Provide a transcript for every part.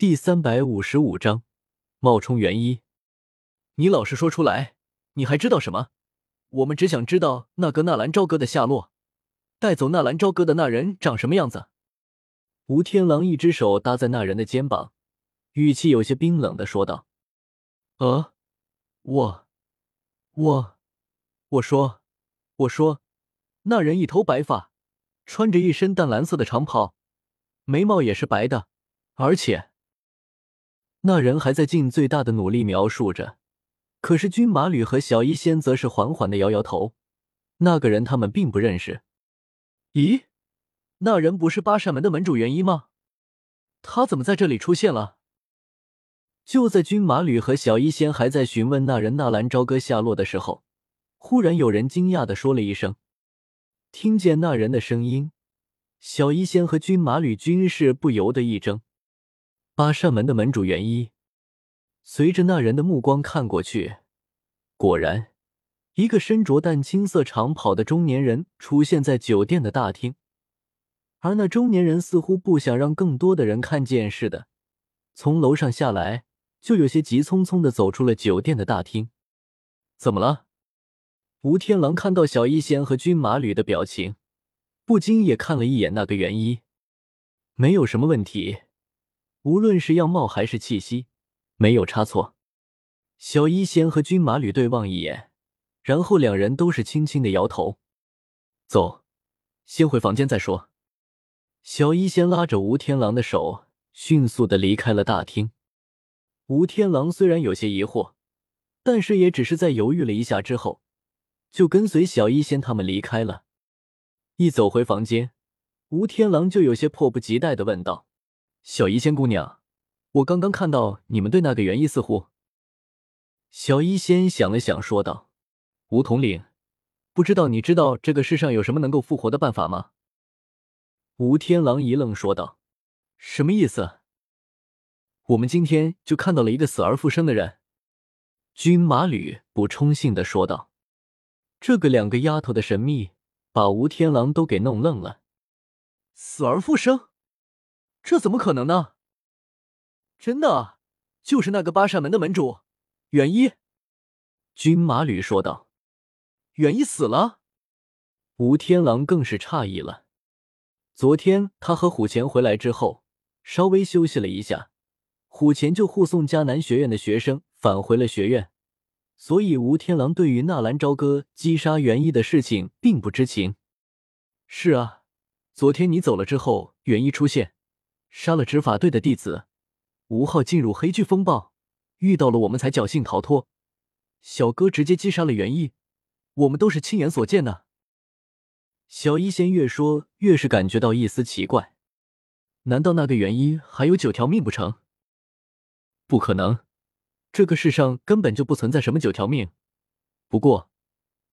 第三百五十五章冒充元一。你老实说出来，你还知道什么？我们只想知道那个纳兰朝歌的下落，带走纳兰朝歌的那人长什么样子。吴天狼一只手搭在那人的肩膀，语气有些冰冷的说道：“呃，我，我，我说，我说，那人一头白发，穿着一身淡蓝色的长袍，眉毛也是白的，而且……”那人还在尽最大的努力描述着，可是军马吕和小医仙则是缓缓的摇摇头。那个人他们并不认识。咦，那人不是八扇门的门主元一吗？他怎么在这里出现了？就在军马吕和小医仙还在询问那人纳兰朝歌下落的时候，忽然有人惊讶的说了一声。听见那人的声音，小医仙和军马吕均是不由得一怔。八扇门的门主元一，随着那人的目光看过去，果然，一个身着淡青色长袍的中年人出现在酒店的大厅。而那中年人似乎不想让更多的人看见似的，从楼上下来，就有些急匆匆的走出了酒店的大厅。怎么了？吴天狼看到小一仙和军马吕的表情，不禁也看了一眼那个元一，没有什么问题。无论是样貌还是气息，没有差错。小医仙和军马吕对望一眼，然后两人都是轻轻的摇头。走，先回房间再说。小医仙拉着吴天狼的手，迅速的离开了大厅。吴天狼虽然有些疑惑，但是也只是在犹豫了一下之后，就跟随小医仙他们离开了。一走回房间，吴天狼就有些迫不及待的问道。小医仙姑娘，我刚刚看到你们对那个元一似乎……小医仙想了想，说道：“吴统领，不知道你知道这个世上有什么能够复活的办法吗？”吴天狼一愣，说道：“什么意思？我们今天就看到了一个死而复生的人。”军马吕补充性的说道：“这个两个丫头的神秘，把吴天狼都给弄愣了。死而复生。”这怎么可能呢？真的，就是那个八扇门的门主元一。军马吕说道：“元一死了。”吴天狼更是诧异了。昨天他和虎钳回来之后，稍微休息了一下，虎钳就护送迦南学院的学生返回了学院，所以吴天狼对于纳兰朝歌击杀元一的事情并不知情。是啊，昨天你走了之后，元一出现。杀了执法队的弟子，吴昊进入黑巨风暴，遇到了我们才侥幸逃脱。小哥直接击杀了元一，我们都是亲眼所见的。小医仙越说越是感觉到一丝奇怪，难道那个元一还有九条命不成？不可能，这个世上根本就不存在什么九条命。不过，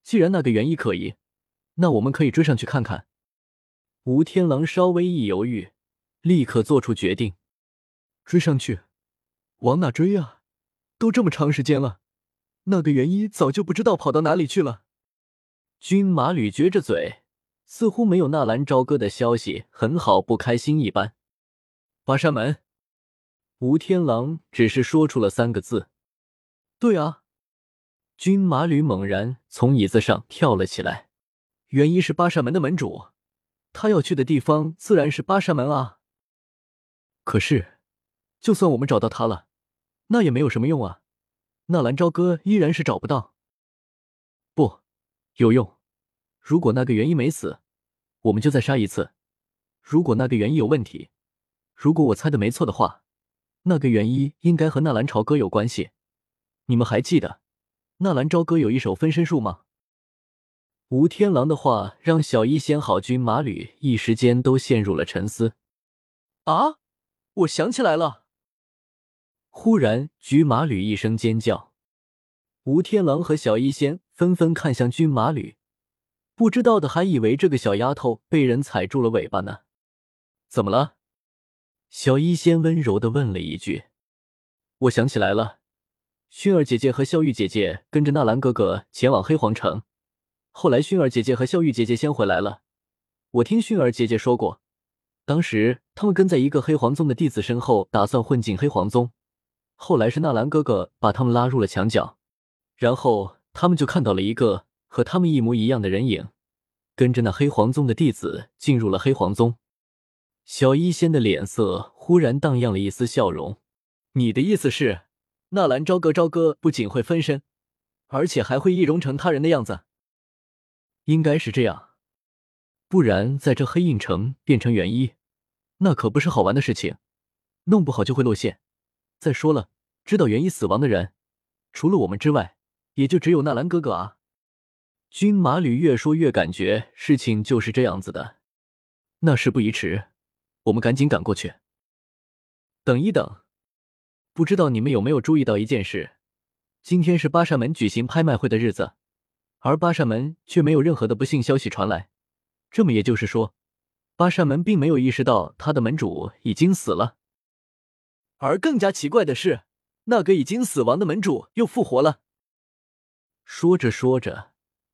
既然那个元一可疑，那我们可以追上去看看。吴天狼稍微一犹豫。立刻做出决定，追上去，往哪追啊？都这么长时间了，那个元一早就不知道跑到哪里去了。军马吕撅着嘴，似乎没有纳兰朝歌的消息很好不开心一般。八扇门，吴天狼只是说出了三个字。对啊，军马吕猛然从椅子上跳了起来。元一是八扇门的门主，他要去的地方自然是八扇门啊。可是，就算我们找到他了，那也没有什么用啊！纳兰朝歌依然是找不到。不，有用。如果那个元一没死，我们就再杀一次。如果那个元一有问题，如果我猜的没错的话，那个元一应该和纳兰朝歌有关系。你们还记得纳兰朝歌有一手分身术吗？吴天狼的话让小医仙、好军马吕一时间都陷入了沉思。啊！我想起来了！忽然，菊马吕一声尖叫，吴天狼和小医仙纷纷看向驹马吕，不知道的还以为这个小丫头被人踩住了尾巴呢。怎么了？小医仙温柔的问了一句。我想起来了，薰儿姐姐和笑玉姐姐跟着纳兰哥哥前往黑皇城，后来薰儿姐姐和笑玉姐姐先回来了。我听薰儿姐姐说过。当时他们跟在一个黑黄宗的弟子身后，打算混进黑黄宗。后来是纳兰哥哥把他们拉入了墙角，然后他们就看到了一个和他们一模一样的人影，跟着那黑黄宗的弟子进入了黑黄宗。小医仙的脸色忽然荡漾了一丝笑容。你的意思是，纳兰朝歌朝歌不仅会分身，而且还会易容成他人的样子？应该是这样，不然在这黑印城变成元一，那可不是好玩的事情，弄不好就会露馅。再说了，知道元一死亡的人，除了我们之外，也就只有纳兰哥哥啊。军马吕越说越感觉事情就是这样子的，那事不宜迟。我们赶紧赶过去。等一等，不知道你们有没有注意到一件事？今天是八扇门举行拍卖会的日子，而八扇门却没有任何的不幸消息传来。这么也就是说，八扇门并没有意识到他的门主已经死了。而更加奇怪的是，那个已经死亡的门主又复活了。说着说着，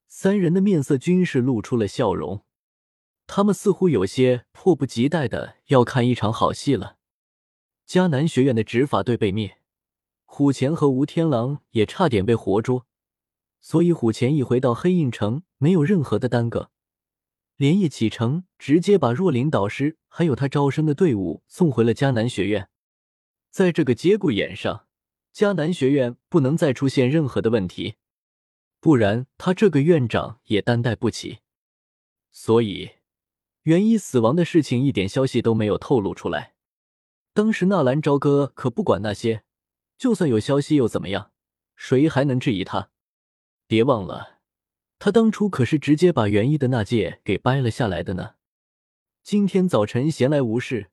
三人的面色均是露出了笑容。他们似乎有些迫不及待的要看一场好戏了。迦南学院的执法队被灭，虎钳和吴天狼也差点被活捉，所以虎钳一回到黑印城，没有任何的耽搁，连夜启程，直接把若琳导师还有他招生的队伍送回了迦南学院。在这个节骨眼上，迦南学院不能再出现任何的问题，不然他这个院长也担待不起。所以。元一死亡的事情一点消息都没有透露出来。当时纳兰朝歌可不管那些，就算有消息又怎么样？谁还能质疑他？别忘了，他当初可是直接把元一的那戒给掰了下来的呢。今天早晨闲来无事，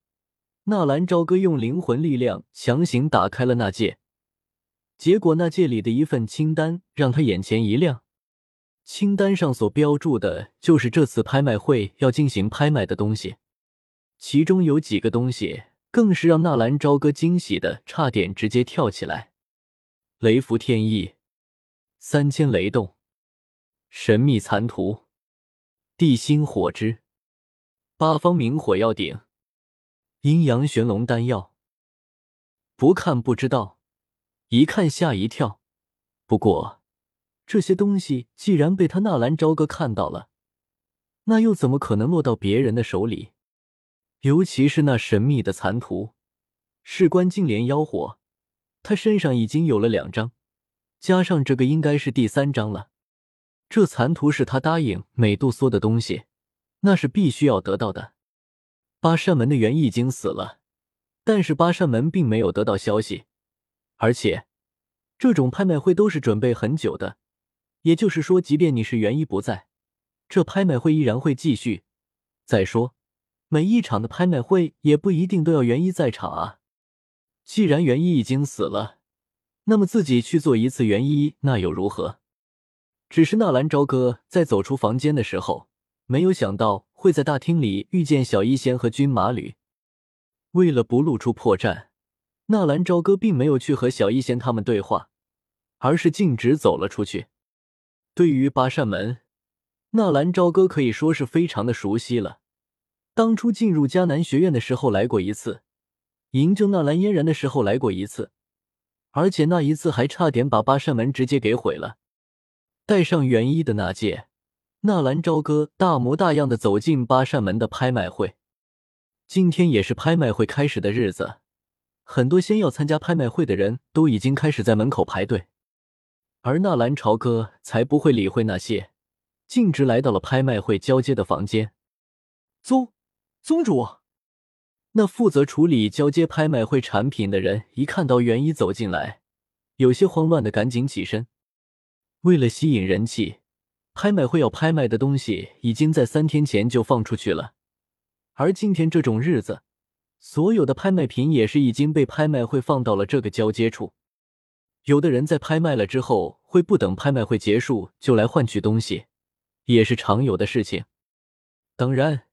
纳兰朝歌用灵魂力量强行打开了那戒，结果那戒里的一份清单让他眼前一亮。清单上所标注的就是这次拍卖会要进行拍卖的东西，其中有几个东西更是让纳兰朝歌惊喜的差点直接跳起来：雷符天意、三千雷动、神秘残图、地心火之、八方明火药鼎、阴阳玄龙丹药。不看不知道，一看吓一跳。不过。这些东西既然被他纳兰朝歌看到了，那又怎么可能落到别人的手里？尤其是那神秘的残图，事关净莲妖火，他身上已经有了两张，加上这个应该是第三张了。这残图是他答应美杜莎的东西，那是必须要得到的。八扇门的元已经死了，但是八扇门并没有得到消息，而且这种拍卖会都是准备很久的。也就是说，即便你是元一不在，这拍卖会依然会继续。再说，每一场的拍卖会也不一定都要元一在场啊。既然元一已经死了，那么自己去做一次元一，那又如何？只是纳兰朝歌在走出房间的时候，没有想到会在大厅里遇见小医仙和军马吕。为了不露出破绽，纳兰朝歌并没有去和小医仙他们对话，而是径直走了出去。对于八扇门，纳兰朝歌可以说是非常的熟悉了。当初进入迦南学院的时候来过一次，营救纳兰嫣然的时候来过一次，而且那一次还差点把八扇门直接给毁了。带上元一的那戒，纳兰朝歌大模大样的走进八扇门的拍卖会。今天也是拍卖会开始的日子，很多先要参加拍卖会的人都已经开始在门口排队。而纳兰朝歌才不会理会那些，径直来到了拍卖会交接的房间。宗宗主，那负责处理交接拍卖会产品的人一看到元一走进来，有些慌乱的赶紧起身。为了吸引人气，拍卖会要拍卖的东西已经在三天前就放出去了，而今天这种日子，所有的拍卖品也是已经被拍卖会放到了这个交接处。有的人在拍卖了之后，会不等拍卖会结束就来换取东西，也是常有的事情。当然，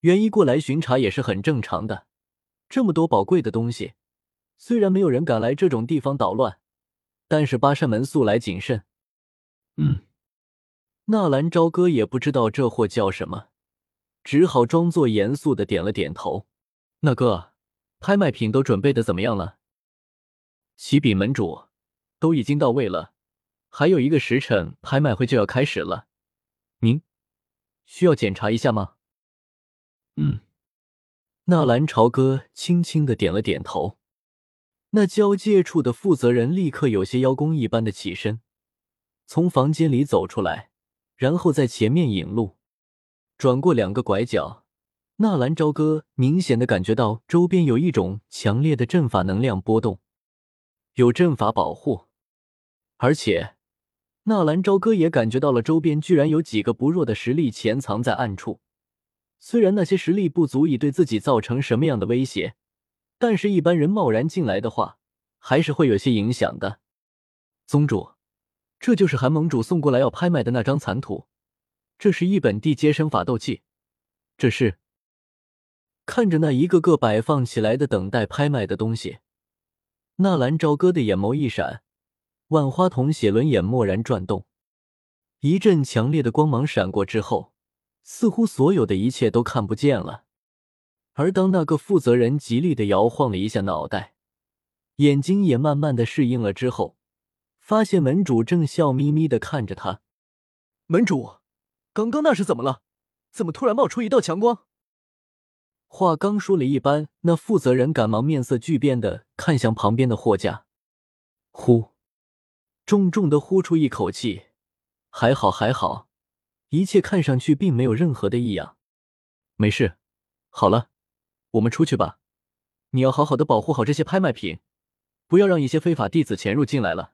元一过来巡查也是很正常的。这么多宝贵的东西，虽然没有人敢来这种地方捣乱，但是八扇门素来谨慎。嗯，纳兰朝歌也不知道这货叫什么，只好装作严肃的点了点头。那哥，拍卖品都准备的怎么样了？启禀门主，都已经到位了，还有一个时辰，拍卖会就要开始了。您需要检查一下吗？嗯。纳兰朝歌轻轻的点了点头。那交界处的负责人立刻有些邀功一般的起身，从房间里走出来，然后在前面引路。转过两个拐角，纳兰朝歌明显的感觉到周边有一种强烈的阵法能量波动，有阵法保护，而且纳兰朝歌也感觉到了周边居然有几个不弱的实力潜藏在暗处。虽然那些实力不足以对自己造成什么样的威胁。但是，一般人贸然进来的话，还是会有些影响的。宗主，这就是韩盟主送过来要拍卖的那张残图，这是一本地阶身法斗技。这是看着那一个个摆放起来的等待拍卖的东西，纳兰朝歌的眼眸一闪，万花筒写轮眼蓦然转动，一阵强烈的光芒闪过之后，似乎所有的一切都看不见了。而当那个负责人极力的摇晃了一下脑袋，眼睛也慢慢的适应了之后，发现门主正笑眯眯的看着他。门主，刚刚那是怎么了？怎么突然冒出一道强光？话刚说了一半，那负责人赶忙面色巨变的看向旁边的货架，呼，重重的呼出一口气。还好还好，一切看上去并没有任何的异样。没事，好了。我们出去吧，你要好好的保护好这些拍卖品，不要让一些非法弟子潜入进来了。